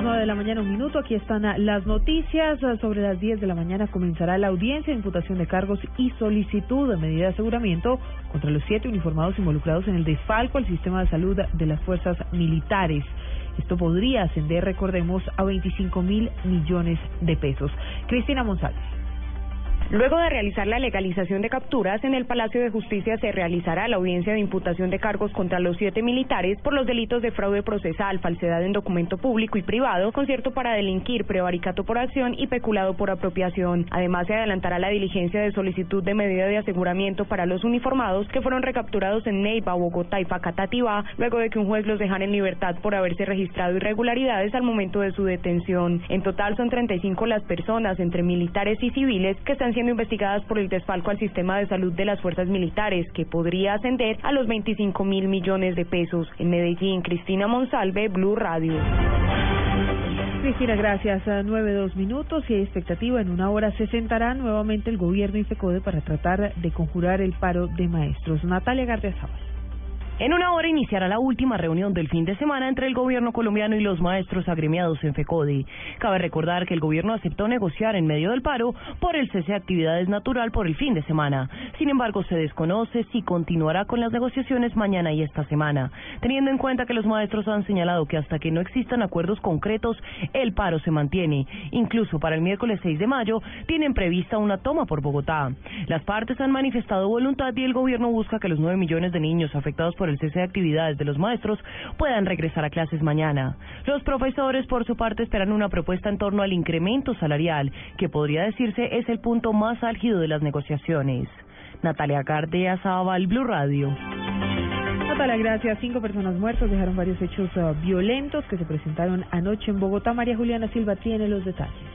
Las 9 de la mañana, un minuto. Aquí están ah, las noticias. Ah, Sobre las 10 de la mañana comenzará la audiencia de imputación de cargos y solicitud de medida de aseguramiento contra los siete uniformados involucrados en el desfalco al sistema de salud de las fuerzas militares. Esto podría ascender, recordemos, a 25 mil millones de pesos. Cristina Monsalve. Luego de realizar la legalización de capturas, en el Palacio de Justicia se realizará la audiencia de imputación de cargos contra los siete militares por los delitos de fraude procesal, falsedad en documento público y privado, concierto para delinquir, prevaricato por acción y peculado por apropiación. Además, se adelantará la diligencia de solicitud de medida de aseguramiento para los uniformados que fueron recapturados en Neiva, Bogotá y Facatativá, luego de que un juez los dejara en libertad por haberse registrado irregularidades al momento de su detención. En total son 35 las personas, entre militares y civiles, que están siendo investigadas por el desfalco al sistema de salud de las fuerzas militares, que podría ascender a los 25 mil millones de pesos. En Medellín, Cristina Monsalve, Blue Radio. Cristina, gracias. A nueve dos minutos y hay expectativa. En una hora se sentará nuevamente el gobierno y FECODE para tratar de conjurar el paro de maestros. Natalia Gardiazabal. En una hora iniciará la última reunión del fin de semana entre el gobierno colombiano y los maestros agremiados en FECODI. Cabe recordar que el gobierno aceptó negociar en medio del paro por el cese de actividades natural por el fin de semana. Sin embargo, se desconoce si continuará con las negociaciones mañana y esta semana, teniendo en cuenta que los maestros han señalado que hasta que no existan acuerdos concretos, el paro se mantiene. Incluso para el miércoles 6 de mayo tienen prevista una toma por Bogotá. Las partes han manifestado voluntad y el gobierno busca que los 9 millones de niños afectados por el cese de actividades de los maestros puedan regresar a clases mañana. Los profesores, por su parte, esperan una propuesta en torno al incremento salarial, que podría decirse es el punto más álgido de las negociaciones. Natalia Cardea, Zabal, Blue Radio. Natalia, gracias. Cinco personas muertas dejaron varios hechos uh, violentos que se presentaron anoche en Bogotá. María Juliana Silva tiene los detalles.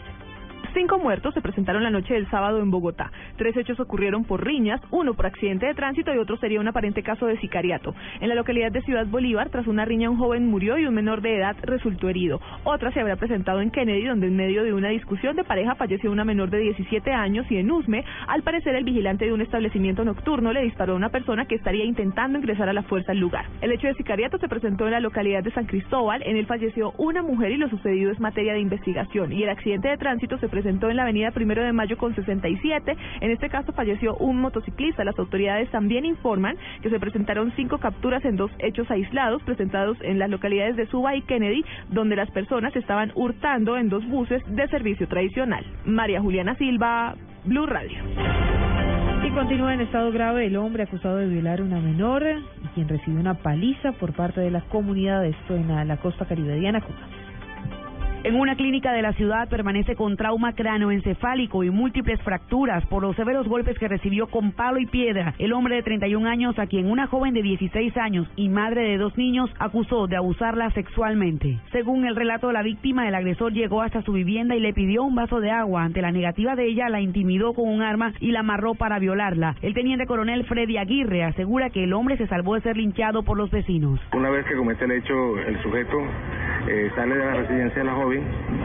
Cinco muertos se presentaron la noche del sábado en Bogotá. Tres hechos ocurrieron por riñas, uno por accidente de tránsito y otro sería un aparente caso de sicariato. En la localidad de Ciudad Bolívar, tras una riña, un joven murió y un menor de edad resultó herido. Otra se habría presentado en Kennedy, donde en medio de una discusión de pareja falleció una menor de 17 años y en Usme, al parecer el vigilante de un establecimiento nocturno le disparó a una persona que estaría intentando ingresar a la fuerza al lugar. El hecho de sicariato se presentó en la localidad de San Cristóbal, en él falleció una mujer y lo sucedido es materia de investigación. Y el accidente de tránsito se presentó en la avenida Primero de Mayo con 67. En este caso falleció un motociclista. Las autoridades también informan que se presentaron cinco capturas en dos hechos aislados presentados en las localidades de Suba y Kennedy, donde las personas estaban hurtando en dos buses de servicio tradicional. María Juliana Silva, Blue Radio. Y continúa en estado grave el hombre acusado de violar a una menor quien recibió una paliza por parte de la comunidad. Esto en la, costa caribe. En una clínica de la ciudad permanece con trauma cráneoencefálico y múltiples fracturas por los severos golpes que recibió con palo y piedra el hombre de 31 años a quien una joven de 16 años y madre de dos niños acusó de abusarla sexualmente. Según el relato de la víctima, el agresor llegó hasta su vivienda y le pidió un vaso de agua. Ante la negativa de ella, la intimidó con un arma y la amarró para violarla. El teniente coronel Freddy Aguirre asegura que el hombre se salvó de ser linchado por los vecinos. Una vez que comete el hecho, el sujeto eh, sale de la residencia de la joven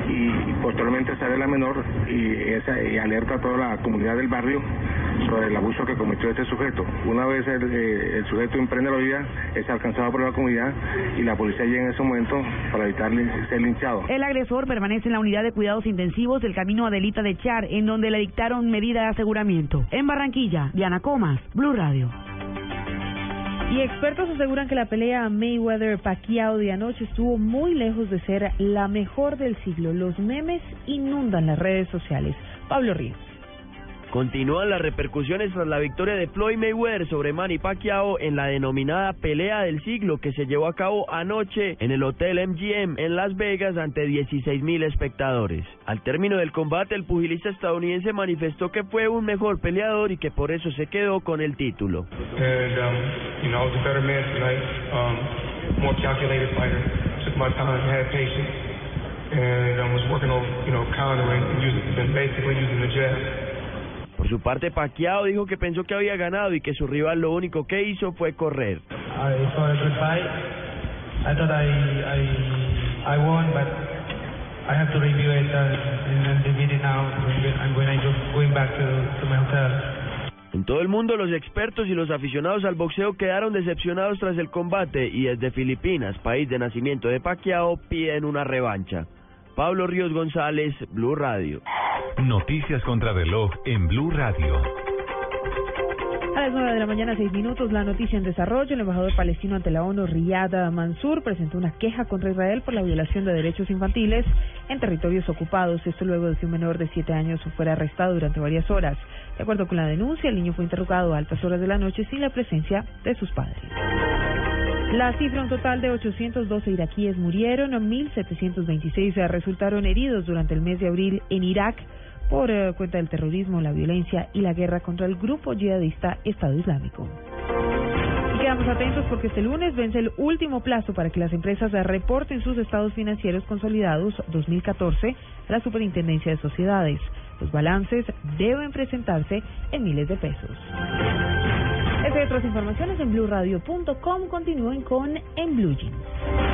y, posteriormente sale la menor y, esa, alerta a toda la comunidad del barrio sobre el abuso que cometió este sujeto. Una vez el, eh, el sujeto emprende la vida, es alcanzado por la comunidad y la policía llega en ese momento para evitar ser linchado. El agresor permanece en la unidad de cuidados intensivos del camino Adelita de Char, en donde le dictaron medida de aseguramiento. En Barranquilla, Diana Comas, Blue Radio. Y expertos aseguran que la pelea Mayweather-Pacquiao de anoche estuvo muy lejos de ser la mejor del siglo. Los memes inundan las redes sociales. Pablo Ríos. Continúan las repercusiones tras la victoria de Floyd Mayweather sobre Manny Pacquiao en la denominada pelea del siglo que se llevó a cabo anoche en el Hotel MGM en Las Vegas ante 16 mil espectadores. Al término del combate, el pugilista estadounidense manifestó que fue un mejor peleador y que por eso se quedó con el título. And, um, you know. Por su parte, Pacquiao dijo que pensó que había ganado y que su rival lo único que hizo fue correr. En todo el mundo, los expertos y los aficionados al boxeo quedaron decepcionados tras el combate y desde Filipinas, país de nacimiento de Pacquiao, piden una revancha. Pablo Ríos González, Blue Radio. Noticias contra reloj en Blue Radio. A las 9 de la mañana, 6 minutos, la noticia en desarrollo. El embajador palestino ante la ONU, Riyad Mansur, presentó una queja contra Israel por la violación de derechos infantiles en territorios ocupados. Esto luego de que un menor de 7 años fuera arrestado durante varias horas. De acuerdo con la denuncia, el niño fue interrogado a altas horas de la noche sin la presencia de sus padres. La cifra, un total de 812 iraquíes murieron, 1.726 resultaron heridos durante el mes de abril en Irak por eh, cuenta del terrorismo, la violencia y la guerra contra el grupo yihadista Estado Islámico. Y quedamos atentos porque este lunes vence el último plazo para que las empresas reporten sus estados financieros consolidados 2014 a la Superintendencia de Sociedades. Los balances deben presentarse en miles de pesos. Estas otras informaciones en blueradio.com continúen con En Blue Jeans.